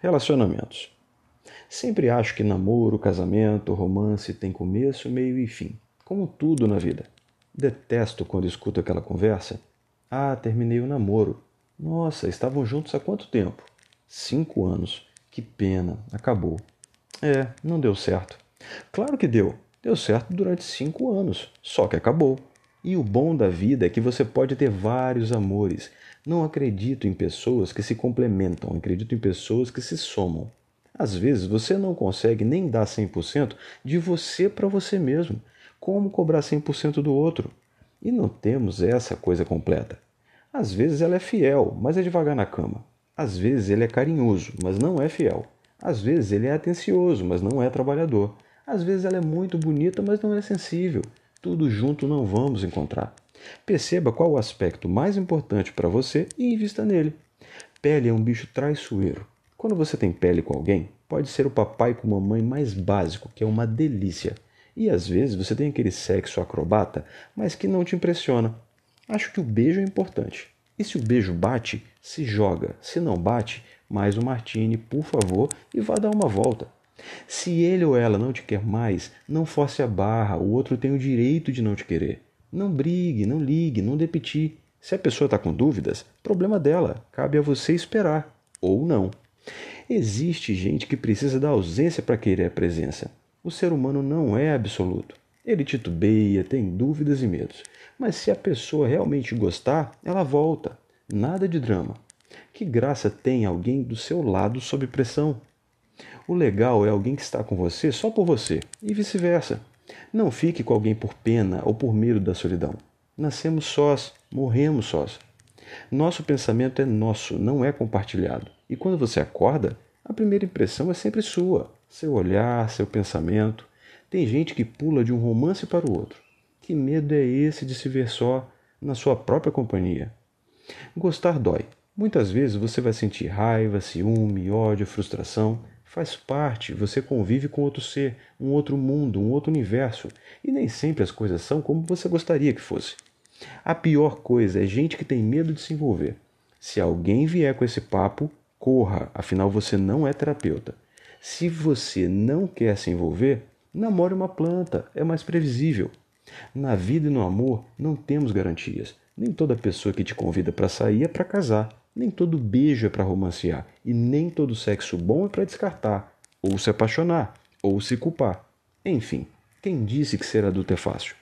Relacionamentos. Sempre acho que namoro, casamento, romance tem começo, meio e fim, como tudo na vida. Detesto quando escuto aquela conversa. Ah, terminei o namoro. Nossa, estavam juntos há quanto tempo? Cinco anos. Que pena, acabou. É, não deu certo. Claro que deu. Deu certo durante cinco anos, só que acabou. E o bom da vida é que você pode ter vários amores. Não acredito em pessoas que se complementam, acredito em pessoas que se somam. Às vezes você não consegue nem dar 100% de você para você mesmo. Como cobrar 100% do outro? E não temos essa coisa completa. Às vezes ela é fiel, mas é devagar na cama. Às vezes ele é carinhoso, mas não é fiel. Às vezes ele é atencioso, mas não é trabalhador. Às vezes ela é muito bonita, mas não é sensível tudo junto não vamos encontrar. Perceba qual o aspecto mais importante para você e invista nele. Pele é um bicho traiçoeiro. Quando você tem pele com alguém, pode ser o papai com mamãe mais básico, que é uma delícia. E às vezes você tem aquele sexo acrobata, mas que não te impressiona. Acho que o beijo é importante. E se o beijo bate, se joga. Se não bate, mais um martini, por favor, e vá dar uma volta. Se ele ou ela não te quer mais, não force a barra, o outro tem o direito de não te querer. Não brigue, não ligue, não dê piti. Se a pessoa está com dúvidas, problema dela, cabe a você esperar, ou não. Existe gente que precisa da ausência para querer a presença. O ser humano não é absoluto. Ele titubeia, tem dúvidas e medos. Mas se a pessoa realmente gostar, ela volta. Nada de drama. Que graça tem alguém do seu lado sob pressão? O legal é alguém que está com você só por você, e vice-versa. Não fique com alguém por pena ou por medo da solidão. Nascemos sós, morremos sós. Nosso pensamento é nosso, não é compartilhado. E quando você acorda, a primeira impressão é sempre sua. Seu olhar, seu pensamento. Tem gente que pula de um romance para o outro. Que medo é esse de se ver só, na sua própria companhia? Gostar dói. Muitas vezes você vai sentir raiva, ciúme, ódio, frustração faz parte, você convive com outro ser, um outro mundo, um outro universo, e nem sempre as coisas são como você gostaria que fosse. A pior coisa é gente que tem medo de se envolver. Se alguém vier com esse papo, corra, afinal você não é terapeuta. Se você não quer se envolver, namore uma planta, é mais previsível. Na vida e no amor não temos garantias. Nem toda pessoa que te convida para sair é para casar. Nem todo beijo é para romancear e nem todo sexo bom é para descartar, ou se apaixonar, ou se culpar. Enfim, quem disse que ser adulto é fácil?